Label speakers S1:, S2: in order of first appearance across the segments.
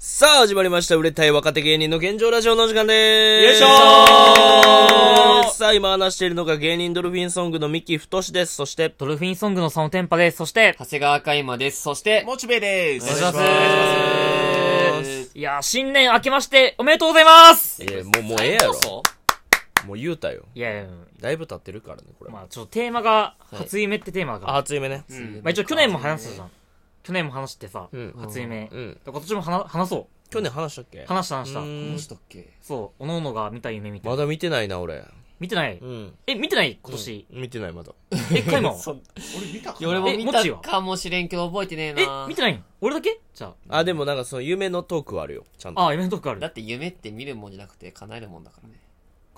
S1: さあ、始まりました。売れたい若手芸人の現状ラジオのお時間でーす。
S2: よいしょー
S1: さあ、今話しているのが芸人ドルフィンソングの三木太志です。そして、
S3: ドルフィンソングのそのテンパです。そして、
S2: 長谷川海馬です。そして、
S4: モチベです。
S3: お願いします
S4: お願いします
S3: いやー、新年明けましておめでとうございます
S1: いや、もう、もうええやろ。
S2: そ
S1: もう言うたよ。
S3: いやいや、
S1: だいぶ経ってるからね、これ。
S3: まあちょっとテーマが、初夢ってテーマが、
S1: あ、初夢ね。
S4: うん
S3: まあ一応去年も話したじゃん。去年も話してさ、
S1: うん
S3: 初夢。
S1: うん。
S3: 今年も話話そ
S1: 去年話したっけ？
S3: う。話した話した
S1: う。ん
S2: 何したっけ？
S3: そう、おのおのが見た夢みたいな。
S1: まだ見てないな、俺。
S3: 見てない？
S1: うん。
S3: え、見てない？今年。
S1: 見てない、まだ。
S3: え、カイマは
S2: そ
S4: 俺見たか
S2: いや俺も見
S3: えもちは
S2: たかもしれんけど覚えてねえ
S3: え
S2: な。、
S3: 見てないん俺だけ？じゃ
S1: あ、でもなんかその夢のトークはあるよ。ちゃんと。
S3: あ。あ、夢のとこある。か
S2: だって夢って見るもんじゃなくて叶えるもんだからね。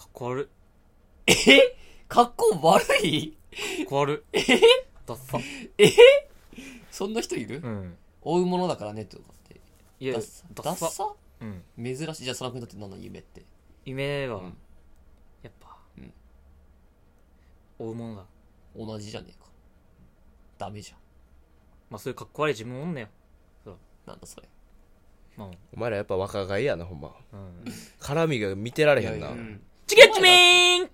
S3: っこ悪
S2: え？格好悪い？
S3: い。かっこ悪い。ダッサ。
S2: そんな人いる？
S3: うん。
S2: 追うものだからねってとかって。
S3: いや、
S2: ダ
S3: ダッサ。
S2: ッダッサ？
S3: うん。
S2: 珍しい。じゃあ、その君にとって何の夢って。
S3: 夢は、
S2: うん
S3: やっぱ、
S2: うん
S3: 追うものだ。
S2: 同じじゃねえか。ダメじゃん。
S3: まあそういうかっこ悪い自分おんねよ。
S2: なんだそれ。
S3: まあ、
S1: お前らやっぱ若返りやな、ほんま。
S3: うん。
S1: 絡みが見てられへんな。
S2: いやいや
S4: うん。
S3: チゲッチメーン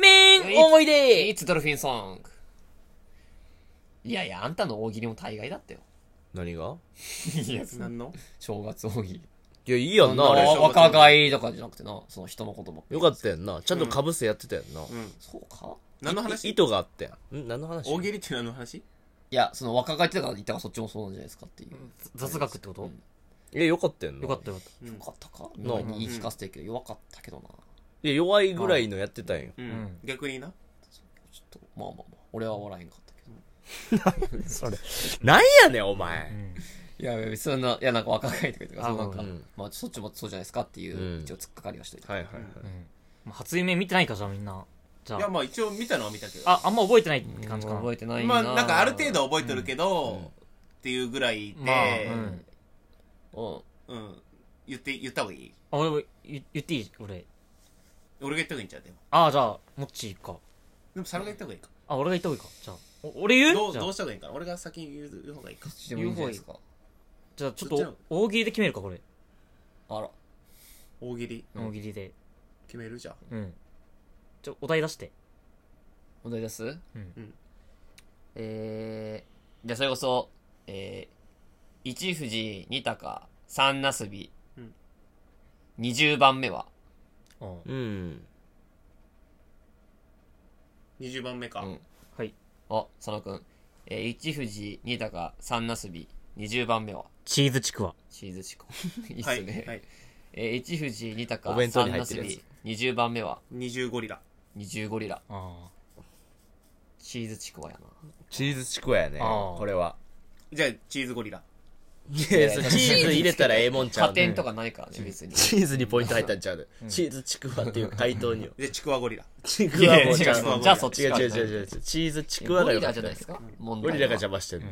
S3: メーン思い出
S2: It's Dolphin Song. いやいや、あんたの大喜利も大概だったよ。
S1: 何が？
S2: いや、
S4: 何の？
S2: 正月大喜利。
S1: いや、いいやんな、
S2: あ
S1: あれ。
S2: の若返りとかじゃなくてな、その人の言葉。
S1: よかったやんな。ちゃんと被せやってたやんな。
S4: うん。
S2: そうか？
S1: い
S4: 何の話？
S1: 意図があってん。ん？何の話？
S4: 大喜利って何の話？
S2: いや、その若返ってたから言ったからそっちもそうなんじゃないですかっていう。
S3: 雑学ってこと？
S2: うん
S1: いや、よかったやんな。
S3: よかったよかっ
S4: うん
S2: よかったか？
S1: なあ
S2: 前に言い聞かせてるけど、弱かったけどな。
S1: いや、弱いぐらいのやってたんよ。
S4: う
S3: うん
S4: ん。逆にな。
S2: ちょっと、まあまあまあ、俺は笑えんかっ。
S1: それ。なんやねん、お前。
S3: た。うん。
S2: いや、別にそんな、いや、なんか若返ってくれてるかそうなんか
S1: うん、
S2: まあ、そっちもそうじゃないですかっていうう、
S1: ん
S2: 一応突っかかりはしといて。
S1: はいはいはい。
S3: 初夢見てないかじゃあみんな。じゃ
S4: いや、
S3: あ。
S4: まあ一応見たのは見たけど。
S3: あ、あんま覚えてないって感じかな。
S2: 覚えてない
S4: ま
S2: な
S4: あなんかある程度覚えてるけ
S1: うん
S4: ど、っていうぐらい
S3: まあ、う
S4: で、
S3: ん。
S2: うん。
S4: うん。言って、言った方がいい？
S3: あ、俺、言言っていい？俺。
S4: 俺が言った方がいいんちゃう？でも。
S3: あ、じゃあ、もっちーか。
S4: でも、サルが言った方がいいか。
S3: あ、俺が言った方がいいか。じゃあ。お俺言
S4: どう、
S3: うじゃあ
S4: どうした方がいいかな？俺が先に言う方がいいか。
S2: でもいいんじゃないですか。
S3: じゃあちょっ
S4: そっちの
S3: と、大喜利で決めるか、これ。
S2: あら。
S4: 大喜利？
S3: 大喜利で。
S4: 決めるじゃん。
S3: うん。ちょ、お題出して。
S2: お題出す？
S3: うん
S4: うん
S2: えー、じゃあそれこそ、えー、一富士、二鷹、三なすび、
S4: うん
S2: 二十番目は、
S3: あ
S1: うん。
S4: 20番目か。
S2: うん
S3: はい。
S2: あ、佐野くん。えー、一富士、二鷹、三なすび、二十番目は、
S3: チーズちくわ。
S2: チーズチコ。いいっ
S4: はい。
S2: すね。
S4: はい。
S2: えー、一富士、二鷹
S1: お、弁当に入ってるやつ
S2: び、二十番目は、
S4: 20ゴリラ。
S2: 二十ゴリラ。
S3: あ
S2: チーズチコはやな。
S1: チーズちくわやね。
S3: あー
S1: これは。
S4: じゃあ、チーズゴリラ。
S1: いや、チーズ入れたらええもんちゃう。
S2: 加点とかないからね、別に。
S1: チーズにポイント入ったんちゃう？で。チーズちくわっていう回答によ。
S4: で、ちくわゴリラ。
S1: ちくわもちゃう
S2: いやいや違うじゃあそっちか
S1: 違う違う違う違う。チーズちくわ
S2: ゴリラじゃないですか？問
S1: ゴリラが。邪魔してる。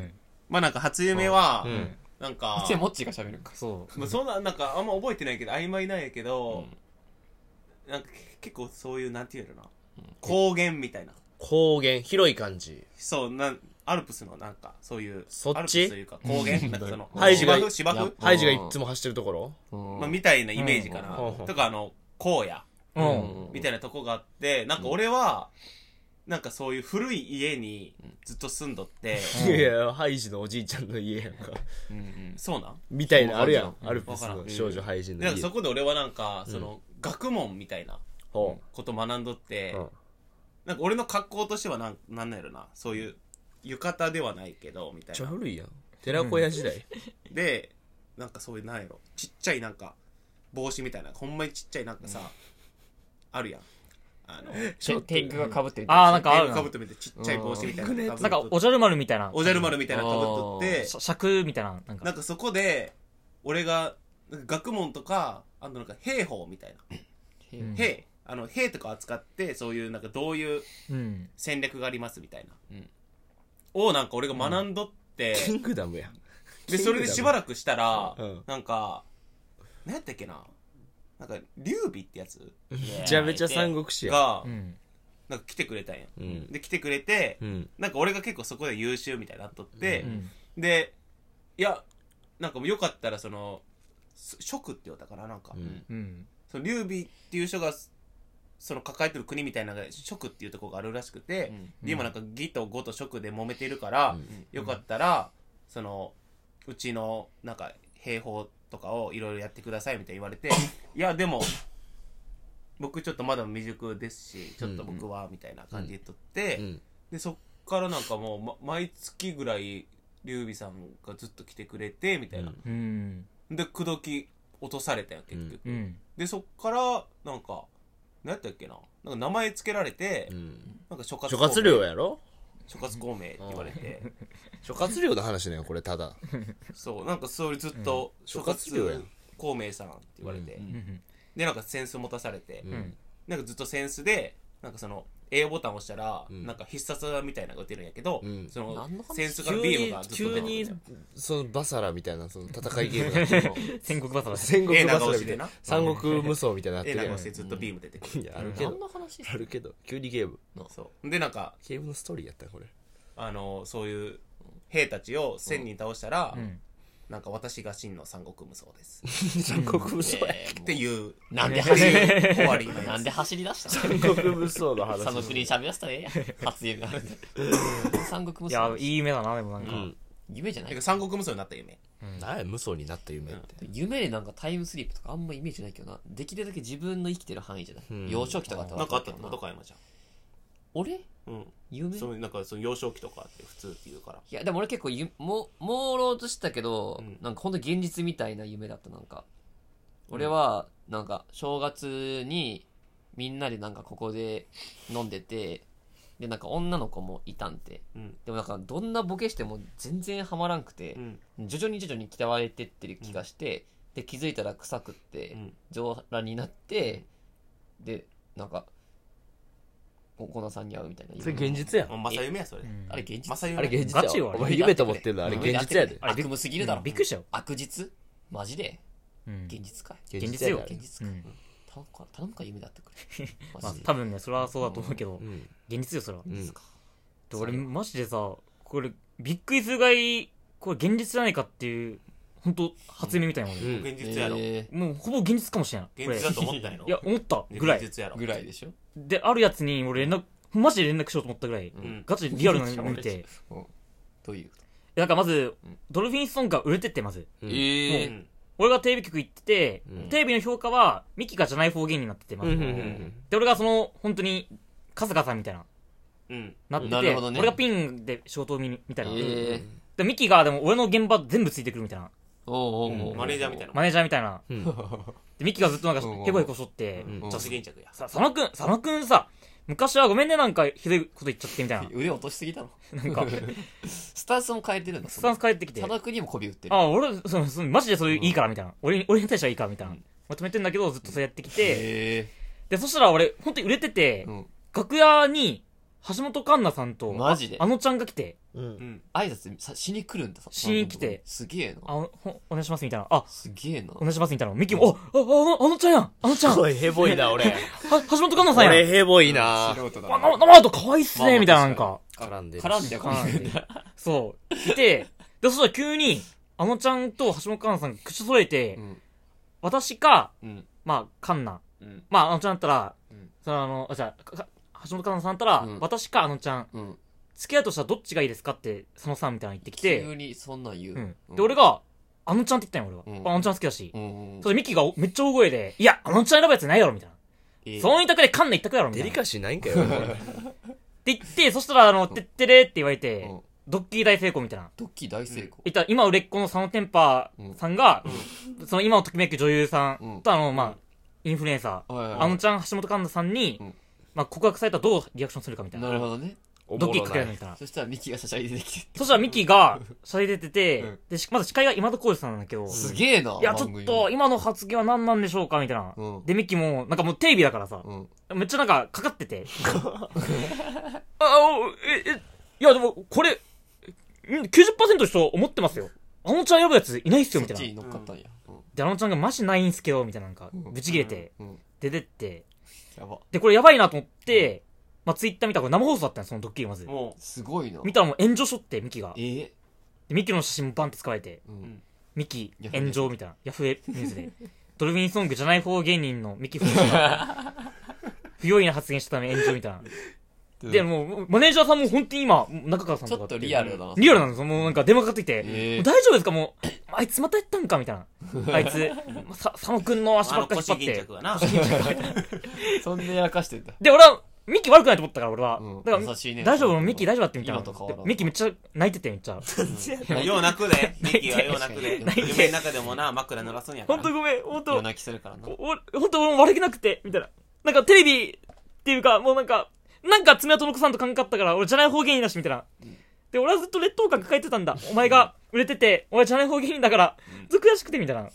S4: まあなんか初夢は
S1: う、ん。
S4: なんか、
S2: で、モッチーが喋るんか。
S3: そう。
S4: まあ、そんな、なんか、あんま覚えてないけど、曖昧なんやけど、なんか結構そういう、なんていうのかな、高原みたいな。
S1: 高原、広い感じ。
S4: そう、なん、アルプスのなんか、そういう、
S1: そっち？
S4: アルプスというか、高原？なんかその、
S1: ハイジが
S4: 芝生？芝生？
S1: ハイジがいつも走ってるところ？
S2: うん。
S4: まあ、みたいなイメージかな。
S1: うん。
S4: とか、あの、荒野？
S3: うん。
S4: みたいなとこがあって、なんか俺は、なんかそういう古い家にずっと住んどって、
S1: いやいや、ハイジのおじいちゃんの家やんか。
S2: うんうん。
S4: そうなん？
S1: みたいなあるやん。
S2: うん。
S1: アルプスの少女ハイジの家。
S4: でなんかそ。こで俺はなんか、その、学問みたいな
S1: ほ
S4: こと学んどって、
S1: う。うん。
S4: なんか俺の格好としてはなん、なんなんやろな、そういう、浴衣ではないけど、みた
S1: めっちゃ
S4: いな。
S1: 古いやん。寺子屋時代。
S4: で、なんかそういう、なんやろ、ちっちゃいなんか、帽子みたいな、ほんまにちっちゃいなんかさ、あるやん。あの、
S2: テテイクが被ってる。
S3: あーなんかあるな
S4: かぶってみてちっちゃい帽子みたいなの被っとって。
S3: なんか、おじゃる丸みたいな。
S4: おじゃる丸みたいなのかぶっとって、
S3: し尺みたいな。なんか。
S4: なんかそこで、俺が、なんか学問とか、あとなんか兵法みたいな。
S3: うん
S4: 兵、あの、兵とか扱って、そういうなんかどういう
S3: うん。
S4: 戦略がありますみたいな。
S2: うん
S4: をなんか俺が学んどって、
S1: キングダムやん。
S4: で、それでしばらくしたら、
S1: うん
S4: なんか、何やったっけな？なんか、劉備ってやつ？
S1: めちゃめちゃ三国志やん。
S4: が
S3: う、ん。
S4: なんか来てくれたんや。
S1: うん。
S4: で、来てくれて、
S1: うん。
S4: なんか俺が結構そこで優秀みたいになっとって
S3: う、ん。
S4: で、いや、なんかもうよかったらその、す職って言われたからなんか、
S1: うん
S3: うん。
S4: その劉備っていう人がその抱えてる国みたいなのが職っていうところがあるらしくて、
S2: うん
S4: で今なんか義と呉と職で揉めてるから、
S1: うん
S4: よかったらそのうちのなんか兵法とかをいろいろやってくださいみたいに言われて いやでも僕ちょっとまだ未熟ですしちょっと僕はみたいな感じで言っとって、
S1: うん
S4: でそっからなんかもう、ま、毎月ぐらい劉備さんがずっと来てくれてみたいな、
S3: うん。
S4: で口説き落とされたよ結局、
S3: うん。
S4: でそっからなんか何やったっけな？なんか名前つけられて、
S1: うん。
S4: なんか諸葛
S1: 諸葛亮やろ？
S4: 諸葛孔明って言われて。
S1: 諸葛亮の話ねこれただ。
S4: そうなんかそれずっと諸
S1: 諸葛
S4: 孔明さんって言われて。でなんかセンス持たされて、
S1: うん。
S4: なんかずっとセンスでなんかその A ボタン押したら、
S1: うん。
S4: なんか必殺技みたいなのが打てるんやけど、
S1: うん。
S4: その
S2: 何の話？
S4: センスから
S1: 急
S4: ビーム
S1: に
S4: がずっと
S1: 急
S4: 出てくる。
S1: にそのバサラみたいなその戦いゲームになってるの
S3: 戦国バサラ。
S1: 戦国
S4: 絵
S1: バサラみたいな。三国無双みたいになって
S4: 絵
S1: るやん。
S4: 長押してずっとビーム出てくる、
S1: いやあるけど。
S2: 何の話
S1: あるけど急にゲーム。
S4: そう。でなんか
S1: ゲームのストーリーやったこれ。
S4: あのそういう兵たちを1000人倒したら、
S3: うん。
S4: なんか私が真の三国無双です。
S1: 三国無双や。
S4: っていう
S2: なんで走り、
S4: 終わりのやつ。
S2: なんで走り出した？
S1: 三国無双の話。
S2: 三国に喋らせたらええやん。初夢があるんで。三国無
S3: いや
S2: 双、。
S3: いい夢だな、でもなんか。
S1: うん。
S2: 夢じゃない？
S4: 三国無双になった夢。
S1: 何や無双になった夢って。
S2: 夢でなんかタイムスリップとかあんまイメージないけどな。できるだけ自分の生きてる範囲じゃない？
S1: うん。
S2: 幼少期とかって
S4: な。んかあったの？
S2: の
S4: 元山ちゃ
S2: 俺？
S4: んうん。
S2: 夢？
S4: そのなんかその幼少期とかって普通って言うから。
S2: いや、でも俺結構ゆ、も、朦朧としたけど、
S4: うん。
S2: なんかほんと現実みたいな夢だった、なんか。俺は、なんか、正月に、みんなでなんかここで飲んでて、で、なんか女の子もいたんて。
S4: うん。
S2: でもなんか、どんなボケしても全然ハマらんくて
S4: う、ん。
S2: 徐々に徐々に鍛われてってる気がして、で、気づいたら臭くって
S4: う、ん。
S2: 上裸になって、で、なんか、お粉さんに会うみたいな。夢。
S1: それ現実やん。
S4: まさ夢やそれ。
S3: うん。
S2: あれ現実
S4: まさ夢
S1: あれ現実
S3: ガチよあれ
S1: やお前夢と思ってるのあれ現実やで。
S3: あれ
S2: 悪夢すぎるだろ。
S3: びっくりしたよ。
S2: 悪実？マジで？
S3: うん。
S2: 現実かい？
S3: 現実よ
S2: 現実か、
S3: うん。
S2: 頼むか頼むか夢だってくれ。
S3: まあ多分ね、それはそうだと思うけど
S1: う、ん。
S3: 現実よ、それは。俺、マジでさ、これ、びっくりするぐらい、これ現実じゃないかっていう、本当初夢みたいなもんね
S1: うん。
S4: 現実やろ。
S2: え
S3: もう、ほぼ現実かもしれない。これ
S4: 現実だと思ったんやろ。
S3: いや、思った。ぐらい。
S4: 現実やろ。
S2: ー、ぐらいでしょ？
S3: で、あるやつに俺連絡、マジで連絡しようと思ったぐらい、
S4: うん。
S3: ガチでリアルなの見て、
S2: うん。どういうこ
S3: なんかまず
S2: うん、
S3: ドルフィンソングが売れてって、まず。
S1: うん。
S2: と、
S4: う
S2: え
S4: ん
S3: 俺がテレビ局行ってて、
S1: うん。
S3: テレビの評価は、ミキがじゃない方言になってて、まず。
S1: うん。うんうん
S3: で、俺がその、本当に、春日さんみたいな、
S4: うん。
S3: なってて、
S2: なるほどね。
S3: 俺がピンで仕事を見に、みたいな。
S2: えー、
S3: で、ミキがでも俺の現場全部ついてくるみたいな。
S2: おうおうおう
S4: マネージャーみたいな。
S3: マネージャーみたいな。
S1: うん。
S3: で、ミキがずっとなんか
S2: うん
S3: ヘコヘコしとって、
S1: うん。
S4: 女子現着や。
S3: さ、佐野くん、佐野くんさ、昔はごめんねなんかひどいこと言っちゃってみたいな。
S2: 腕落としすぎたの。
S3: なんか、
S2: スタンスも変えてるんだ
S3: スタンス変えてきて。
S2: 佐野君にも媚び売ってる。
S3: あ、俺、その、そのマジでそれいいからみたいな。俺に、俺に対してはいいからみたいな。まとめてんだけど、ずっとそうやってきて、
S2: え
S3: で、そしたら俺、本当に売れてて
S2: ー、う、ん。
S3: 楽屋に、橋本環奈さんと、
S2: マジで？
S3: あのちゃんが来て、
S1: うん。
S4: うん。
S2: 挨拶さしに来るんだ
S3: しに来て
S2: すげえ
S3: あ、
S2: な。
S3: おほお願いしますみたいな。あ、
S2: すげえな。
S3: お願いしますみたいな。ミキも、あ、あ、あの、あのちゃんやん。あのちゃん。は、
S1: おいヘボいな俺。
S3: 橋本環奈さんやん。
S1: 俺ヘボいな。
S2: 素人だ
S3: あ、な、な、あと可愛いっすねみたいななんか。
S1: 絡んでる
S2: 絡んで
S3: 絡んでそう。いて、で、そしたら急に、あのちゃんと橋本環奈さんが口揃えて、
S2: うん。
S3: 私か、
S2: うん。
S3: まあ、カンナ。
S2: うん。
S3: まあ、あのちゃんだったら、
S2: うん。
S3: そのあの、あじゃあ、かか橋本環奈さんだったら、
S2: うん。
S3: 私かあのちゃん、
S2: うん。
S3: 付き合うとしたらどっちがいいですかって、そのさんみたいなの言ってきて、
S2: 急にそんなん言う、
S3: うん。で、俺が、あのちゃんって言ったんよ、俺は。
S2: うん。
S3: あのちゃん好きだし。
S2: うんうん
S3: それミキがめっちゃ大声で、いや、あのちゃん選ぶやつないやろ、みたいな。
S2: えー。
S3: その二択でカンナ一択やろ、みた
S1: デリカシーないんかよ
S3: 言って、そしたら、あの、てってれって言われて、
S2: うん。
S3: ドッキリ大成功みたいな。
S2: ドッキリ大成功、
S3: 言ったら、今売れっ子の佐野天パさんが、その今をときめく女優さ
S2: うん。
S3: んと、あの、まあ、インフルエンサー、
S2: はいはいはい。
S3: あのちゃん、橋本環奈さんに
S2: うん、
S3: まあ、告白されたらどうリアクションするかみたいな。
S2: なるほどね
S3: ドッキリかけられるみたいな。
S2: そしたらミキがシャシャリ出てきて
S3: そしたらミキが、シャレ出てて
S2: うん、
S3: で、しまず司会が今田耕司さんなんだけど、
S2: すげえない
S3: や、ちょっと、今の発言は何なんでしょうかみたいな。
S2: うん
S3: で、ミキも、なんかもうテレビだからさ、
S2: うん
S3: めっちゃなんかかかってて。あ、おえ、え、いやでも、これ、ん90%の人思ってますよ。あのちゃん選ぶやついないっすよ、みたいな。
S2: そっちに乗っかったんや、うん
S3: で、あのちゃんがマジないんすけど、みたいななんか、
S2: うん
S3: ぶち切れて、
S2: うん
S3: 出てって。
S2: やば。
S3: で、これやばいなと思って、まあ、ツイッター見たらこれ生放送だったんよそのドッキリまず。
S4: も
S2: すごいな。
S3: 見たらもう炎上しとって、ミキが。
S2: え。ー。
S3: で、ミキの写真もバンって使われて。
S2: うん。
S3: ミキ
S2: ヤフー
S3: 炎上みたいな。ヤフーニュースで。ドルフィンソングじゃない方芸人のミキフォーが 不用意な発言したため炎上みたいなでもうマネージャーさんも本当に今中川さんとか
S2: ちょっとリアルだな
S3: リアルなんですよ。もうなんか電話かかってきて、
S2: え。ー
S3: 大丈夫ですか？もうあいつまたやったんかみたいな。あいつさ佐野くんの足ばっかり引っ張って。
S2: そんでやらかしてんだ。
S3: で俺はミキ悪くないと思ったから俺は、
S2: うん。
S3: だから
S2: 優しいね
S3: 大丈夫？ミキ大丈夫だってみたいなミキめっちゃ泣いててめっちゃ。
S4: よう泣くで。ミキはよう泣くで。
S3: 泣いて
S4: 夢の中でもな枕濡らすんやから。
S3: 本当ごめん本当。
S2: 夜泣きするからな。
S3: おお本当俺も悪気なくてみたいな。なんかテレビっていうかもうなんかなんか爪痕残さんと関わったから俺じゃない方芸人だしみたいな、で俺はずっと劣等感抱えてたんだ。お前が売れててお前じゃない方芸人だからずっと悔しくてみたいな。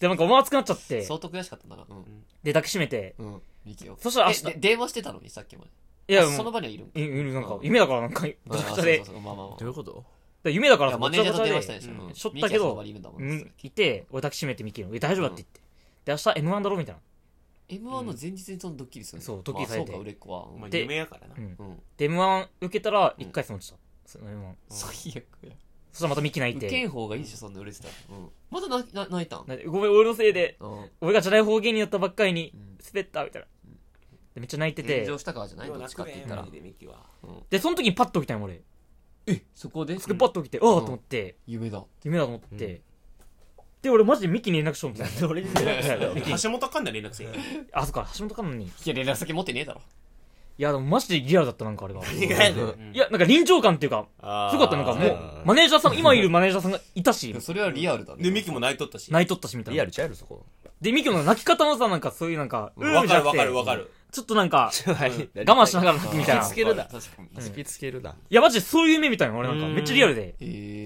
S3: でなんかお前熱くなっちゃって。
S2: 相当悔しかったんだな。うん。
S3: で抱きしめて。
S2: うんミキを
S3: そしたら明日。
S2: 電話してたのにさっきまで。
S3: いや
S2: あその場にはいる
S3: いいるなんか
S2: うん。
S3: 夢だからなんか
S2: あ
S3: ごちゃごちゃで。
S1: どういうこと？
S3: で夢だから
S2: マネージャーと電話したん
S3: で
S2: でしょ、
S4: うん。
S3: しょったけど
S2: い
S3: て俺抱きしめてミキの。え大丈夫だって言って。で明日 M1 だろみたいな
S2: M1 の前日にそのドッキリするの
S3: そうドッキリされて。
S2: あそうか売れっ子は、
S4: まあ
S3: で
S4: 夢やからな。
S3: うん。
S2: うん。
S3: で M1 受けたら1回戦落ちたその M1
S2: 最悪や。
S3: そしたらまたミキ泣い
S2: 受け
S3: て
S2: ん方がいいでしょそんな売れてたら、うん、まだなな泣いたん？
S3: なごめん俺のせいで。
S2: うん。
S3: 俺がじゃない方芸人だったばっかりに
S2: うん。
S3: 滑ったみたいな。でめっちゃ泣いてて。
S2: 炎上したからじゃない？どっちかって言ったら。
S4: でミキは。
S3: でその時にパッと起きたの俺。
S2: えそこで？
S3: そこでパッと起きてああと思って。
S2: 夢だ。
S3: 夢だと思ってで俺マジでミキに連絡しようみたいな
S1: 俺に
S3: ミキ。
S4: 橋本環奈連絡せえ
S3: あそっか橋本環奈に。い
S2: いや連絡先持ってねえだろ。
S3: やでもマジでリアルだったなんかあれが
S4: いや
S2: うん
S3: いやなんか臨場感っていうか
S1: あ
S3: すごかったなんかもうマネージャーさん今いるマネージャーさんがいたし。
S2: それはリアルだね。
S4: でミキも泣いとったし。
S3: 泣いとったしみたいな。
S1: リアルちゃうやろそこ。
S3: でミキの泣き方もさなんかそういうなんか
S4: わかるわかるわかる。
S3: ちょっとなんか
S1: 我
S3: 我慢しながら泣くみたいな。
S1: 突きつけるな。
S2: 確かに
S1: 突きつけるな。い
S3: やマジでそういう夢みたいな俺なんかめっちゃリアルで。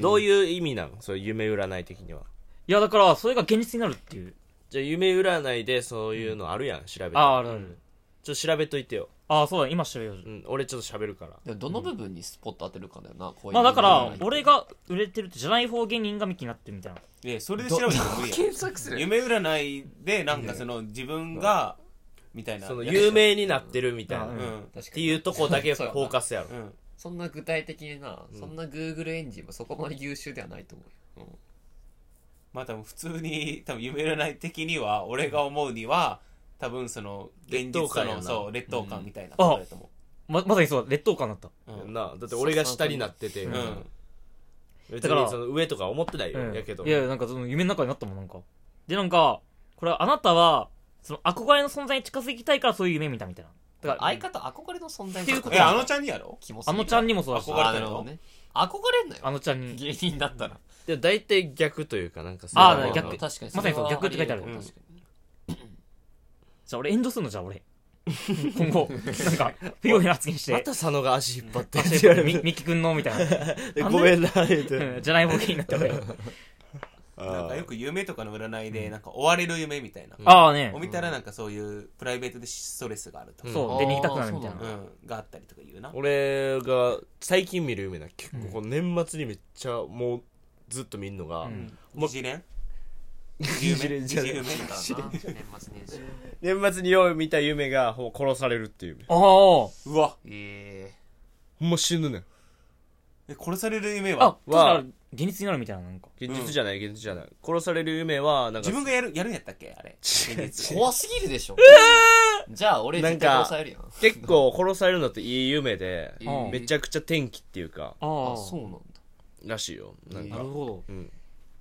S1: どういう意味なのそういう夢占い的にはい
S3: やだからそれが現実になるっていう。
S1: じゃあ夢占いでそういうのあるやん調べて。
S3: あああるある。
S1: ちょっと調べといてよ。
S3: ああそうだ今調べよう。
S1: うん俺ちょっと喋るから。
S2: でもどの部分にスポット当てるかだよな、こういう
S3: まあだから俺が売れてるってじゃない方芸人がミキになってるみたいない
S4: やそれで調べても無理や
S2: 検索する。
S4: 夢占いでなんかその自分がみたいな。
S1: その有名になってるみたいな。
S3: う
S4: うん。ん
S1: っていうとこだけフォーカスやろ。
S4: うん。
S2: そんな具体的にな、そんな Google エンジンもそこまで優秀ではないと思うよ、
S4: まあ多分普通に多分夢占い的には俺が思うには多分その現実と
S1: 劣等感やな。
S4: のそう劣等感みたいなことだと思
S3: ままさにそう劣等感だった。
S4: ううん
S1: な。あだって俺が下になってて。
S3: うん。だから
S1: にその上とか思ってないよ。
S3: うん。
S1: やけど。
S3: いやなんかその夢の中になったもんなんか。でなんかこれはあなたはその憧れの存在に近づきたいからそういう夢見たみたいな。だから
S2: 相方憧れの存在
S3: っていうこと
S4: えあのちゃんにやろ？
S2: キモすぎる
S3: あのちゃんにもそうだし。
S4: 憧れ
S2: あなるほどね憧れんなよ。
S3: あのちゃんに。
S2: 芸人だったら。
S1: で大体逆というかなんかそういうの
S3: あー逆。
S2: 確かに。
S3: まさにそう逆って書いてある。
S2: 確か
S3: じゃあ俺炎上するのじゃあ俺。今後。なんか不用意な発言して。
S1: また佐野が足引っ張ってって
S3: 足
S1: 言われる
S3: みミキ君のみたいな。
S1: でごめんな言うて
S3: うんじゃない方芸人になって俺
S4: なんかよく夢とかの占いでなんか追われる夢みたいな。
S3: ああね。
S4: を見たらなんかそういうプライベートでストレスがあると。か
S3: そう。で逃げたくなるみたいな。
S2: う
S4: うん。があったりとか言うな。
S1: 俺が最近見る夢な結構年末にめっちゃもうずっと見るのが、
S3: うん。
S4: 疑似恋？
S1: 疑
S4: 疑似夢？
S1: 似恋じゃない
S4: 疑似夢
S2: にな年末年始
S1: 年末によう見た夢が殺されるっていう夢。
S3: ああ
S4: うわ。
S2: え
S1: ほんま死ぬねん。
S4: え殺される夢
S3: あ
S4: は
S3: 確かに現実になるみたいななんか。
S1: 現実じゃない、現実じゃない。殺される夢はなんか
S4: 自分がやるやるんやったっけ？あれ。
S2: 怖すぎるでしょ。じゃあ俺絶対殺されるやん。
S1: 結構殺されるのっていい夢で、
S2: えー
S1: めちゃくちゃ天気っていうか。
S3: あ
S2: あそうなんだ。
S1: らしいよ。なんか、
S3: なるほど。
S1: うん。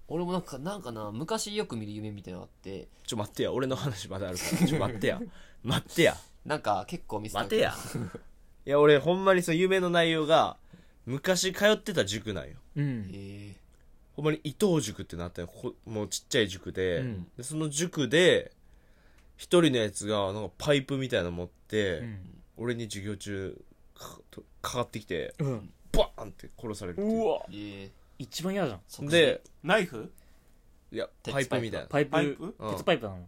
S2: 俺もなんかなんかな昔よく見る夢みたいなのあって。
S1: ちょ待ってや。俺の話まだあるから。ちょ待ってや。待ってや。
S2: なんか結構見せた
S1: 待てや。いや俺ほんまにその夢の内容が昔通ってた塾なんよ。
S3: うん。
S2: え
S1: ほんまに伊藤塾ってなったよ。こもうちっちゃい塾で,、
S3: うん。
S1: でその塾で一人のやつがなんかパイプみたいなの持って、
S3: うん。
S1: 俺に授業中かとかかってきて
S3: うん。
S1: バーンって殺されるっていう。
S3: わ。一番嫌じゃん。
S2: ー、
S1: で
S4: ナイフ？
S1: いや
S2: 鉄
S1: パイプ？みたいな。
S3: パイプ
S4: パイプ？
S1: うん。
S3: 鉄パイプなの？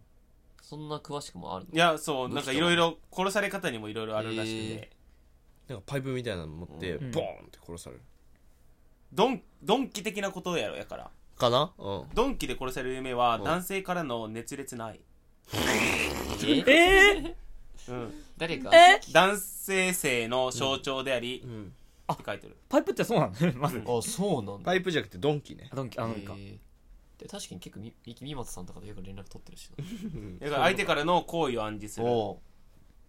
S2: そんな詳しくもあるの？
S4: いやそうなんかいろいろ殺され方にもいろいろあるらしいんで
S1: なんかパイプみたいなの持って、
S3: うん
S1: ボーンって殺される。
S4: ドンドンキ的なことやろやから。
S1: かな？うん。
S4: ドンキで殺される夢は
S1: うん。
S4: 男性からの熱烈な愛。
S2: え？
S3: え？
S4: うん。
S2: 誰か？
S3: え？
S4: 男性性の象徴であり
S1: うん。
S4: って書いてる。
S3: パイプってそうなの まず。
S2: あそうなんだ。
S1: パイプじゃなくてドンキね。
S3: あドンキあのか。
S2: えで確かに結構み三木三松さんとかとよく連絡取ってるし
S4: だから相手からの行為を暗示する。
S2: なお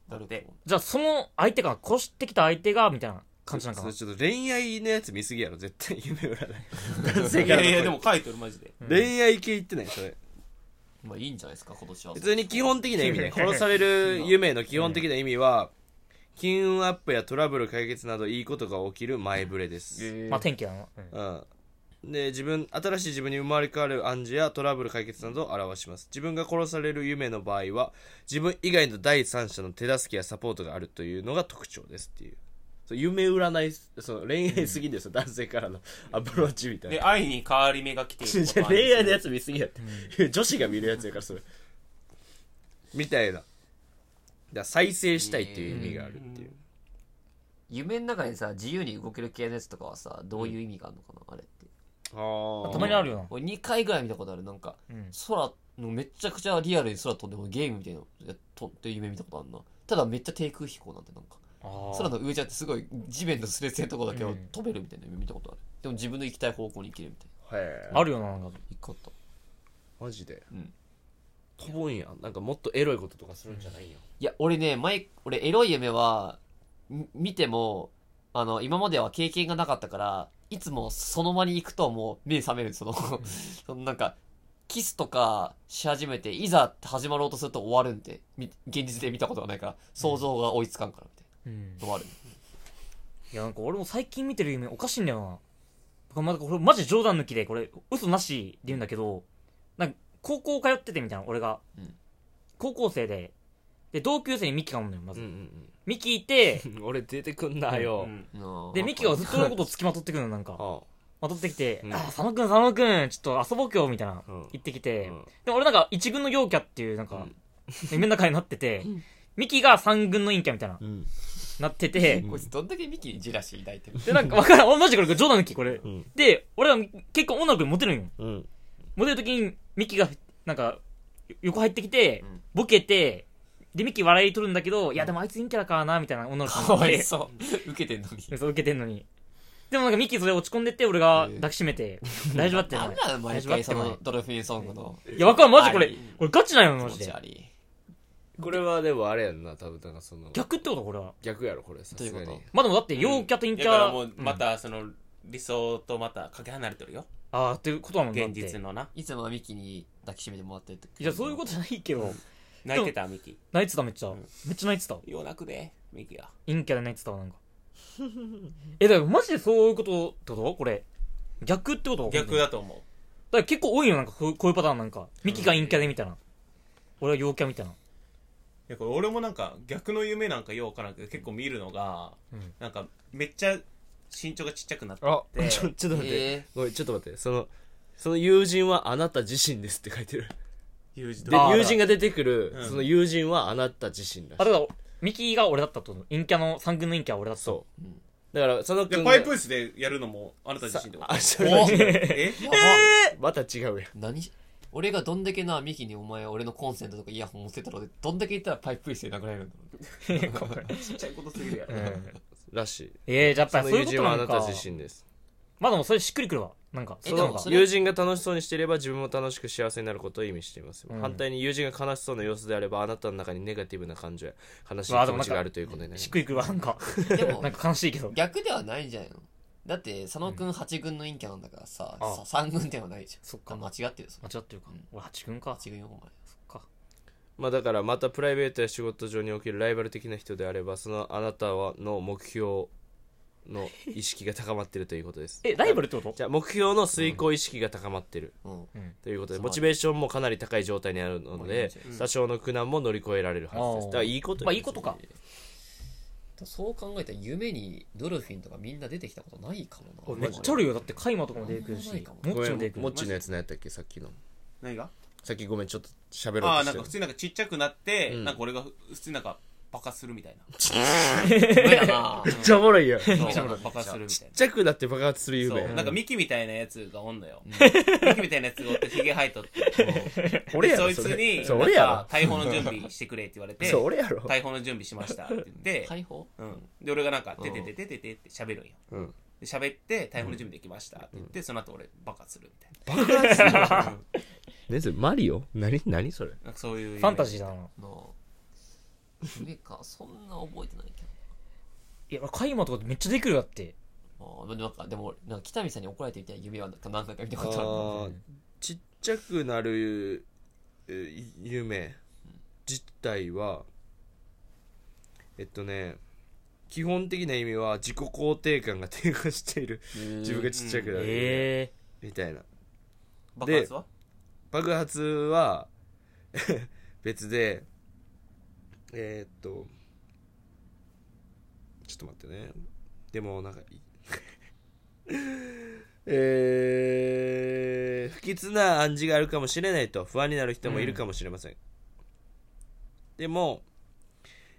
S4: だって。
S3: じゃあその相手が越してきた相手がみたいな感じなんか
S1: ちょっと恋愛のやつ見すぎやろ。絶対夢占い。男 性
S4: い
S1: からの
S4: やいや でも書いてるマジで。
S1: 恋愛系言ってないそれ。
S2: まあいいんじゃないですか今年は。
S1: 普通に基本的な意味ね。殺される夢の基本的な意味は金運アップやトラブル解決などいいことが起きる前触れです、
S2: えー。
S3: まあ天気だな、うん。
S1: うんで自分新しい自分に生まれ変わる暗示やトラブル解決などを表します。自分が殺される夢の場合は自分以外の第三者の手助けやサポートがあるというのが特徴ですっていう。そう夢占いその恋愛すぎですよ、男性からのアプローチみたい
S4: で
S1: な
S4: 愛に変わり目が来ている。
S1: じゃあ恋愛のやつ見すぎやって、女子が見るやつやからそれ。みたいな。だ再生したいっていう意味があるっていう、
S2: 夢の中でさ自由に動ける系のやつとかはさどういう意味があるのかな、あれ。って
S1: ああ
S3: たまにあるよな。
S2: 俺2回ぐらい見たことある。なんか
S3: うん。
S2: 空のめっちゃくちゃリアルに空飛んでもゲームみたいなのや飛って夢見たことあるな。ただめっちゃ低空飛行なんてなんか
S3: あ
S2: 空の上じゃってすごい地面のすれすれのとこだけを
S3: うん。
S2: 飛べるみたいな夢見たことある。でも自分の行きたい方向に行けるみたいな。
S1: へえ
S3: あるよななんか。
S2: 一個あった。
S1: マジで、
S2: うん。
S1: 飛ぶんやなんかもっとエロいこととかするんじゃないよ、
S2: いや俺ね前俺エロい夢はみ見てもあの今までは経験がなかったからいつもその場に行くともう目覚めるそのそのなんかキスとかし始めていざ始まろうとすると終わるんでみ現実で見たことがないから想像が追いつかんからみたい
S3: うん。
S2: な終わる。
S3: いやなんか俺も最近見てる夢おかしいんだよな。まこれマジ冗談抜きでこれ嘘なしで言うんだけどなんか高校通っててみたいな俺が、
S2: うん。
S3: 高校生でで同級生にミキがおんのよまず、
S1: うん
S3: ミキいて
S1: うん 俺出てくんなよ、
S2: うん
S3: でミキがずっと俺のことを付きまとってくるのなんか。
S1: あ
S3: まとってきて「
S1: うん。
S3: あ佐野くん佐野くんちょっと遊ぼう今日」みたいな
S1: うん。
S3: 言ってきて、
S1: うん。
S3: で俺なんか一軍の陽キャっていうなんか、
S1: うん。
S3: 夢の中になっててミキが三軍の陰キャみたいな
S1: うん。
S3: なってて、
S2: こいつどんだけミキにジェラシー抱いてる
S3: でなんかわからん。俺マジこれ冗談抜きこれ、
S1: うん。
S3: で俺は結構女の子にモテるんよ。
S1: うん。
S3: モテる時にミキがなんか横入ってきて、
S2: うん。
S3: ボケてでミキ笑い取るんだけど、いやでもあいつ陰キャだからなみたいな女の子
S2: かわい
S3: て
S2: そう。受けてんのに。
S3: そう受けてんのに。でもなんかミキそれ落ち込んでって俺が抱きしめて、大丈夫だって
S2: ダメだよ毎回そのドルフィンソングの。
S3: いやわかるマジこれ。これガチなんよマジで。
S1: これはでもあれやんな多分なんかその。
S3: 逆ってことこれは。
S1: 逆やろこれさすがに。
S2: どういうこ
S3: まあでもだって陽キャと陰キャ、
S4: だからもうま
S3: ん
S4: たその理想とまたかけ離れてるよ。
S3: ああっていうことなのだっ
S4: 現
S3: て
S4: 実のな。い
S2: つもはミキに抱きしめてもらってる時。
S3: いやそういうことじゃないけど、
S4: 泣いてたミキ。
S3: 泣いてためっちゃ、めっちゃ泣いてた。
S4: よう泣くでミキが
S3: 陰キャで泣いてたわなんか。えだからマジでそういうことってこと？これ。逆ってこと？だ
S4: 逆だと思う。
S3: から結構多いよなんかこうこういうパターンなんか。ミキが陰キャでみたいな、俺は陽キャみたいない
S4: やこれ俺もなんか逆の夢なんかようわからんけど結構見るのが、
S3: うん。
S4: なんかめっちゃ身長がちっちゃくなって。
S1: あ
S4: で
S1: ちょちょっと待って、
S2: え
S1: ごめんちょっと待って。そのその友人はあなた自身ですって書いてる
S4: 友人
S1: で友人が出てくる、
S4: うん。
S1: その友人はあなた自身らしい。
S3: あだからミキが俺だったってこと陰キャの三軍の陰キャは俺だった。
S1: そう、
S2: うん
S1: だからその
S4: で
S1: 君
S4: パイプ椅子でやるのもあなた自身ってこと
S1: あそまた違うやん。
S2: 何？俺がどんだけなミキにお前俺のコンセントとかイヤホン持ってたろでどんだけ言ったらパイプ椅子で殴られるんだろ
S4: ちっちゃいことすぎるやろ、
S3: うん。
S1: らしい。
S3: えー、じゃあやっぱ
S1: その友
S3: りそういうこと
S1: 人はあなた
S3: なのか
S1: 自身です
S3: まあでもそれしっくりくるわ。なんか
S2: え
S3: そうか
S2: でもそれ
S1: 友人が楽しそうにしていれば自分も楽しく幸せになることを意味しています、
S3: うん。
S1: 反対に友人が悲しそうな様子であればあなたの中にネガティブな感情や悲しい気持ちがあるということになります
S3: しっくりくるわなんか。
S2: でも
S3: なんか悲しいけど。
S2: 逆ではないんじゃないの？だって佐野くん8軍の陰キャなんだからさ、
S3: あ
S2: さ3軍ではないじゃん。
S3: そっか。
S2: 間違ってる
S3: 間違ってるか、俺八軍か。
S2: 8軍よお前
S3: そっか。
S1: まあだからまたプライベートや仕事上におけるライバル的な人であればそのあなたはの目標の意識が高まっているということです。
S3: えライバルってこと？
S1: じゃあ目標の遂行意識が高まっている。
S2: うん。
S1: ということで
S2: うん
S1: モチベーションもかなり高い状態にあるので
S2: うん。
S1: 多少の苦難も乗り越えられるはずです。だからいいこと
S3: まあいいことか。
S2: そう考えたら夢にドルフィンとかみんな出てきたことないかもな。
S3: めっちゃあるよ。だってカイマとかも出てくるし。モッチも出てくる
S1: モッチのやつ何やったっけさっきの
S4: 何が
S1: さっきごめんちょっと喋ろう
S4: ああ
S1: として
S4: なんか普通になんかちっちゃくなって、
S1: うん
S4: なんか俺が普通になんかバカするみたいな。
S2: 夢だな。
S1: めっちゃおもろいやん。ちっ
S4: そう。なんかバカするみたいな
S1: ちゃくなって爆発する夢
S4: そう。なんかミキみたいなやつがおんのよ、ミキみたいなやつがおってヒゲ生えとって。
S1: 俺やろ
S4: でそいつに
S1: それ俺やろ。
S4: なんか逮捕の準備してくれって言われて
S1: そう俺やろ。
S4: 逮捕の準備しましたって言って、
S2: 解放
S4: うん、で俺がなんか「てててててて」って喋るんよ
S1: うん
S4: で喋って台風の準備できましたって言って、その後俺バカするみたい
S1: 爆発するマリオ何何それ
S4: ななんかそういう
S3: ファンタジーだな
S2: の 夢かそんな覚えてないけど
S3: いやカイマとかめっちゃ出てくるよだって。
S2: あーなんかでもなんか北見さんに怒られてみたいな夢はなんか何回か見たことある
S1: あーちっちゃくなるえー夢。自体はえっとね基本的な意味は自己肯定感が低下している。自分がちっちゃくなる夢。
S3: え
S1: みたいな。
S4: 爆発は？
S1: 爆発は 別でえーっとちょっと待ってね。でもなんかい えー、不吉な暗示があるかもしれないと不安になる人もいるかもしれません、でも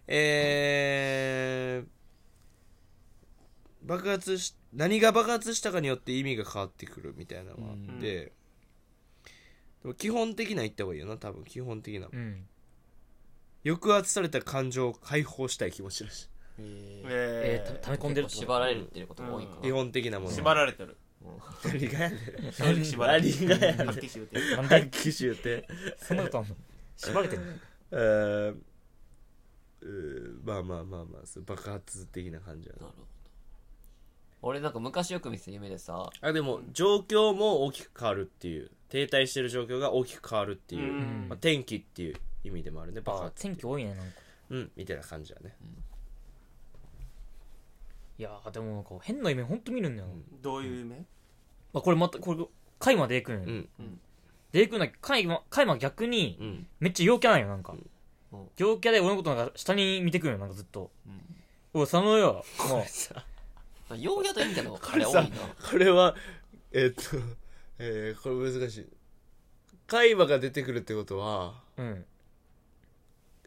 S1: えー、爆発し何が爆発したかによって意味が変わってくるみたいなのがあって、でも基本的な言った方がいいよな多分。基本的な。
S3: ー、うん
S1: 抑圧された感情を解放したい気持ちらしい。
S3: えー、た溜め込んでる
S2: 縛られるっていうことが多いかな、
S1: 基本的なもの
S4: 縛られてる
S1: 何がやねん。
S4: 正直縛られてる
S1: 何がやねん。
S4: はっきり言うて
S3: なん。で
S1: 機種って
S3: そん。なことあん。の縛れてん。の
S1: えーうーまあまあまあまあそう爆発的な感じやな
S2: なるほど俺なん。か昔よく見てた夢でさ
S1: あでも状況も大きく変わるっていう停滞してる状況が大きく変わるっていう、
S4: うん。
S1: まあ、天気っていう意味でもあるね。爆
S3: あ
S1: 発
S3: 天気多いねなんか。
S1: うんみたいな感じだね。
S3: いやーでもなんか変な夢ほんと見るんだよな、
S4: どういう夢
S3: まあ、これまたこれカイマで行くんよ、
S1: うん。
S3: で行くんだけどカイマカイマ逆に
S1: うん。
S3: めっちゃ陽キャなんよなんか、
S2: うん。
S3: 陽キャで俺のことなんか下に見てくるよなんかずっと、おい佐野よもう。
S2: まあ陽キャと陰キャの多いな。
S1: これはえっとえー、これ難しい。海馬が出てくるってことは
S3: うん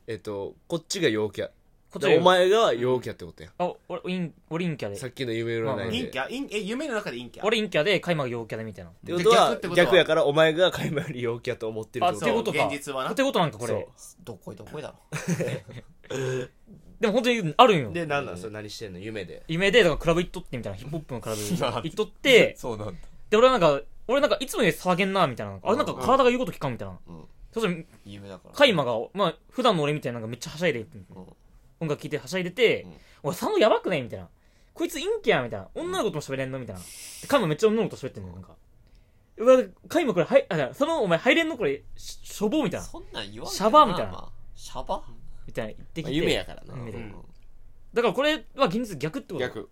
S1: えっとこっちが陽キャ。
S3: こっち
S1: お前が陽キャってことや、
S3: あ俺陰俺陰キャで。
S1: さっきの夢占いで。
S4: 陰キャ？陰え夢の中で陰キャ？
S3: 俺陰キャでカイマが陽キャでみたいな。っ
S1: ってことは
S4: 逆ってことは？
S1: 逆やからお前が海馬より陽キャと思ってるってこと。
S3: あってことか。
S4: 現実はな。
S3: てことなんかこれ。
S2: どっこいどっこいだろ。
S3: でも本当にあるんよ。
S1: で何なん？それ何してんの？夢で。
S3: 夢でだからクラブ行っとってみたいな。ヒップホップのクラブ。行っとって。
S2: そうなんだ。
S3: で俺はなんか俺なんかいつもより騒げんなみたいな。あれなんか体が言うこと聞かんみたいな、
S2: うん
S3: そしたら
S2: 夢だから
S3: カイマがまあ普段の俺みたいななんかめっちゃはしゃいで音楽聴いてはしゃいでて、
S2: うん。
S3: おい佐野やばくない？みたいな。こいつ陰キャやみたいな。女の子とも喋れんの？みたいな。でカイマめっちゃ女の子と喋ってんのよなんか。うわカイマこれはいあ佐野お前入れんのこれししょぼうみたいな。
S2: そんなん言わん
S3: シャバみたいな。
S2: まあシャバ
S3: みたいな言ってき
S1: まあ
S3: て、
S1: 夢やからな。
S3: だからこれは現実逆ってこと？
S1: 逆。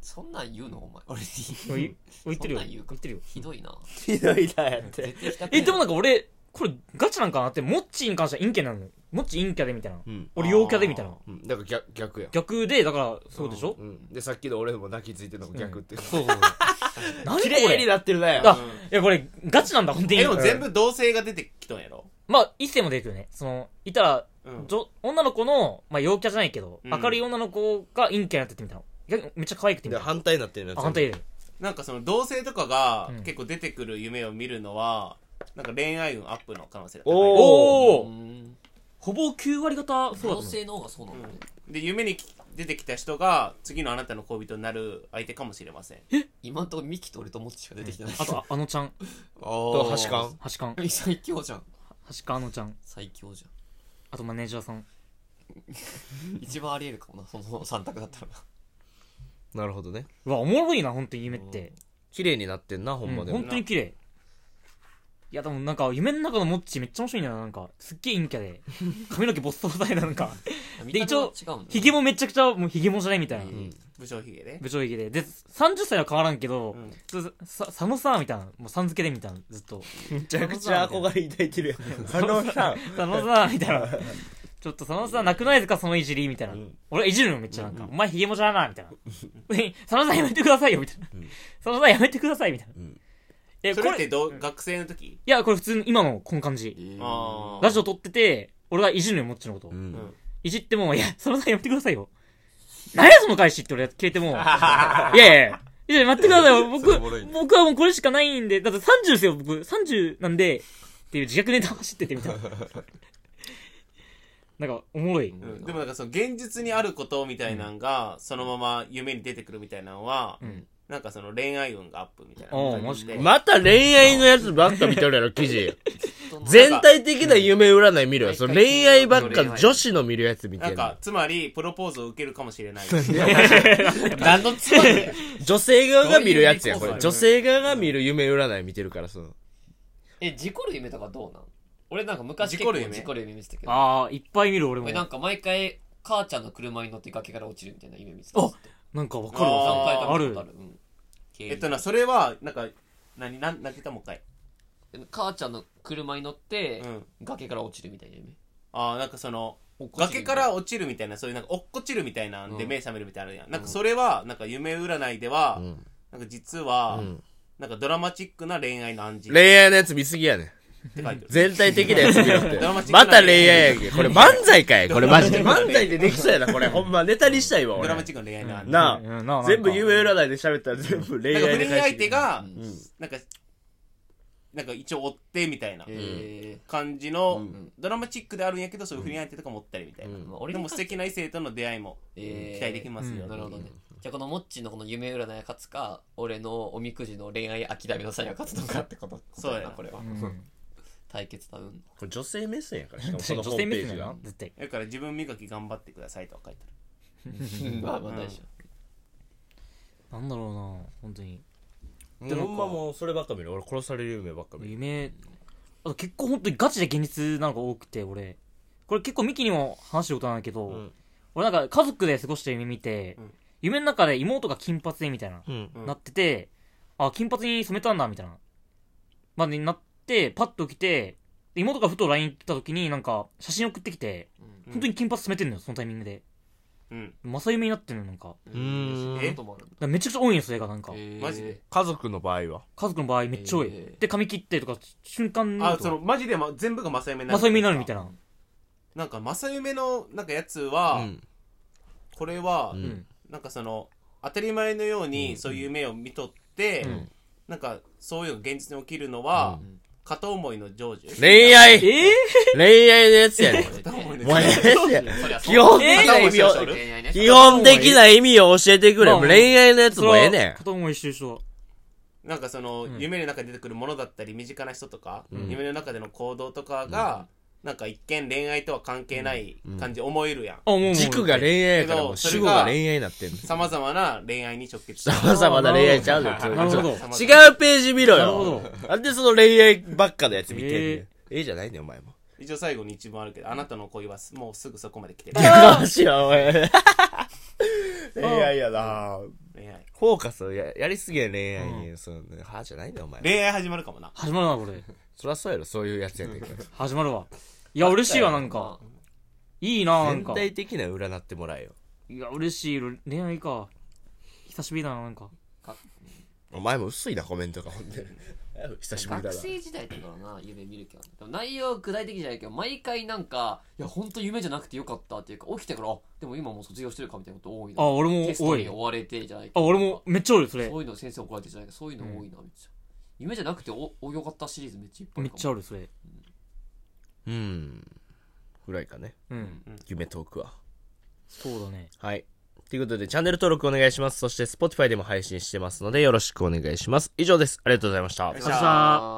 S2: そんなん言うの？お前。俺に
S3: おい言ってるよ。
S2: そんなん言うか？
S3: 言ってるよ。
S2: ひどいな。
S1: ひどいなやって。
S2: 絶対したくない
S3: えでもなんか俺これガチなんかなってモッチーに関しては陰キャなの。よモッチー陰キャでみたいな。
S1: うん、
S3: 俺陽キャでみたいな。
S1: うん、だから逆逆や。
S3: 逆でだからそうでしょ、
S1: うん、でさっきの俺も泣きついてるのも逆っていう、
S3: そうそうそう。何
S1: 綺麗になってるな
S3: あいやこれガチなんだ本当に。
S4: えでも全部同性が出てきとんやろ？
S3: まあ一世も出てくるね。そのいたら、
S4: うん。
S3: じょ女の子の、まあ、陽キャじゃないけど、
S4: うん。
S3: 明るい女の子が陰キャになっててみたいな。逆にめっちゃ可愛くてみたいな。
S1: で反対になってるな
S3: あ反対で。
S4: なんかその同性とかが
S3: うん。
S4: 結構出てくる夢を見るのはなんか恋愛運アップの可能性が高い。
S1: お
S3: おほぼ9割方そうだと思う。
S2: 同性の方がそうなのね。
S4: で夢に出てきた人が次のあなたの恋人になる相手かもしれません。
S2: 今んとこミキと俺とモッチしか出てきてない。
S3: あとああのちゃん。
S1: と端感
S3: 橋勘
S2: 最強じゃん。
S3: 橋勘あのちゃん。
S2: 最強じゃん。
S3: あとマネージャーさん。
S2: 一番ありえるかもなその3択だったら。
S1: なるほどね。
S3: うわおもろいな本当に夢って。
S1: 綺麗になってんなほんまでも、
S3: うん本当に綺麗いやでもなんか夢の中のモッチーめっちゃ面白いんだよななんか。すっげえ陰キャで。髪の毛ボッサボサでなんか。
S2: 見た目
S3: 一応ヒゲもめちゃくちゃもうヒゲもじゃないみたいな、
S1: ん
S4: 武将髭で。
S3: 部長ヒゲで。で30歳は変わらんけど、
S4: うん。
S3: ずさ佐野さんみたいなもうさん付けでみたいなずっと。
S1: めちゃくちゃ憧れ抱いてるやん。あのさ
S3: 佐野さんみたいな。ちょっと佐野さんなくないですかそのいじりみたいな、
S1: うん。
S3: 俺いじるのめっちゃなんか、お前ヒゲもじゃなみたいな。え佐野さんやめてくださいよみたいな、
S1: ん。
S3: 佐野さんやめてくださいみたいな、
S1: ん
S3: えこれい
S4: それってどう学生の時？
S3: やこれ普通に今のこの感じ、
S4: あー
S3: ラジオ撮ってて俺がいじるのよもっちのこと、
S1: うん
S4: うん
S3: いじっても、いや、佐野さんやめてくださいよ。何やその返しって俺聞いても、いやいやいや、いや待ってくださいよ。僕
S2: それおもろいね、
S3: 僕はもうこれしかないんで、だって30ですよ、僕。30なんで、っていう自虐ネタ走っててみたいな。なんか、おもろい。
S4: うんでもなんかその現実にあることみたいなんがそのまま夢に出てくるみたいなのは
S3: うん。
S4: なんかその恋愛運がアップみたいな
S3: ああマジか
S1: また恋愛のやつばっか見てるやろ、記事。全体的な夢占い見るよ。その恋愛ばっか女子の見るやつ見てる
S4: なんか、つまり、プロポーズを受けるかもしれない。
S2: 何のつまり？
S1: 女性側が見るやつや、これ。
S2: どういう
S1: 女性側が見る夢占い見てるから、その。
S2: え、事故る夢とかどうなん？俺なんか昔結構
S4: 事故る夢？
S2: 事故る夢見てたけど。
S3: ああいっぱい見る俺も
S2: 俺なんか毎回、母ちゃんの車に乗って崖から落ちるみたいな夢見てた。
S3: あなんかわかる
S4: あ
S3: わ
S2: 何回か
S3: ある
S2: 見たことある。うん
S4: えっとな、それは、なんか、何、なん、なんて言ったもう一回。
S2: 母ちゃんの車に乗って
S4: うん。
S2: 崖から落ちるみたいな夢。
S4: ああ、なんかその、
S2: 落っこちる
S4: 崖から落ちるみたいな、そういうなんか落っこちるみたいなんで
S2: うん
S4: 目覚めるみたいなのあるやん。なんかそれは、なんか夢占いでは、
S1: うん
S4: なんか実は、
S1: うん
S4: なんかドラマチックな恋愛の暗示っ
S1: 恋愛のやつ見すぎやね。全体的なやつ見ろってまた恋愛やんけ。これ漫才かいこれマジで。漫才でできそうやな、これ。ほんまネタにしたいわ、俺
S4: ドラマ。チックな恋愛。
S1: な
S3: うんなあ
S1: あ。全部夢占いで喋ったら全部恋
S4: なんか
S1: 愛で
S4: 不倫相手が、
S1: うん
S4: なんか、なんか一応追ってみたいな
S2: え
S4: 感じの、
S1: うん
S4: ドラマチックであるんやけど、そういう不倫相手とか持ったりみたいな。でも素敵な異性との出会いも
S2: えー
S4: 期待できますよ、
S3: うん
S2: なるほどね。じゃあこのモッチーのこの夢占いが勝つか、俺のおみくじの恋愛諦めの際が勝つのかってこと。
S4: そうやな
S2: これは。
S3: うん
S2: 対決だ、うん。
S1: これ女性目線やから、しかもこ
S3: 女
S1: のホー
S3: 性目線や
S1: ムページが。
S3: な。絶対。
S4: だから自分磨き頑張ってくださいとは書いてある。
S2: まあまあ大丈
S3: なんだろうな本当に。
S1: でもほんまもうそればっか見る。俺殺される夢ばっか見る。
S3: 夢あと結構本当にガチで現実なのが多くて俺。これ結構ミキにも話したことなんだけど、
S1: うん。
S3: 俺なんか家族で過ごした夢見て、
S4: うん。
S3: 夢の中で妹が金髪でみたいな、
S1: うん。
S4: うん。
S3: なっててあ金髪に染めたんだみたいな。までになってパッと起きてで妹がふと LINE 来た時になんか写真送ってきて
S4: うん。
S3: 本当に金髪染めてんのよそのタイミングで。
S4: うん。
S3: 正夢になってるのなんか。だか
S2: 夫。
S1: ーん
S2: え
S3: めちゃくちゃ多いんよそれがなんか、
S2: えー。
S4: マジで？
S1: 家族の場合は？
S3: 家族の場合めっちゃ多い、
S2: えー。
S3: で髪切ってとか瞬間
S4: あ、その、マジで、ま、全部が正夢になる。
S3: 正夢になるみたいな。
S4: なんか正夢のなんかやつは、
S1: うん。
S4: これは、なんかその当たり前のようにそういう夢を見とって、
S3: うん。
S4: なんかそういうのが現実に起きるのは、
S2: うん
S4: 片思いの成就？
S1: 恋愛。
S3: え
S1: 恋愛のやつやねん。もうええ。や基本的な意味を、基本的な意味を教えてくれ。
S3: まあ
S1: 恋愛のやつ
S3: そ
S1: もええねん。
S3: 片思いしてる人
S4: なんかその、
S3: うん。
S4: 夢の中で出てくるものだったり身近な人とか、
S1: うん。
S4: 夢の中での行動とかが、なんか一見恋愛とは関係ない感じ思えるやん。
S3: あもう
S1: 軸が恋愛やからもう主語が恋愛になってんの。
S4: さまざまな恋愛に直結してる。
S1: 様々な恋愛ちゃうねん。
S3: なるほど。
S1: 違うページ見ろ
S3: なるほ
S1: よ。なんでその恋愛ばっかのやつ見てんねん。
S3: え
S1: ええじゃないねん、お前も。
S4: 一応最後に一文あるけどあなたの恋はもうすぐそこまで来てる。
S1: どうしよう、お前。恋愛やな。
S4: 恋愛。
S1: フォーカスをややりすぎや恋愛に。そのね、はじゃないねん、お前。
S4: 恋愛始まるかもな。
S3: 始まるなこれ
S1: そりゃそうやろ、そういうやつやねんから。
S3: 始まるわ。いや嬉しいわなんか。いいななん
S1: 全
S3: か
S1: 体的な占ってもらえよ。
S3: いや嬉しい。恋愛か。久しぶりだななんか。
S1: お前も薄いな、コメントが、ほんで。久しぶりだな。
S2: 学生時代とかはな夢見るけどでも内容は具体的じゃないけど毎回なんかいや本当夢じゃなくてよかったっていうか起きてからあでも今もう卒業してるかみたいなこと多いな。
S3: あ俺も
S2: テスト
S3: 多い
S2: に追われてじゃない
S3: あ俺もめっちゃ多いよそれ。
S2: そういうの先生怒られてじゃないかそういうの多いなめっちゃ夢じゃなくておおよかったシリーズめっちゃいっぱい
S3: めっちゃ
S2: ゃ
S3: あるそれ
S1: うん。ぐらいかね。
S3: うん
S1: 夢トークは。
S3: そうだね
S1: はい。ということで、チャンネル登録お願いします。そして、Spotify でも配信してますので、よろしくお願いします。以上です。ありがとうございました。
S3: よっしゃー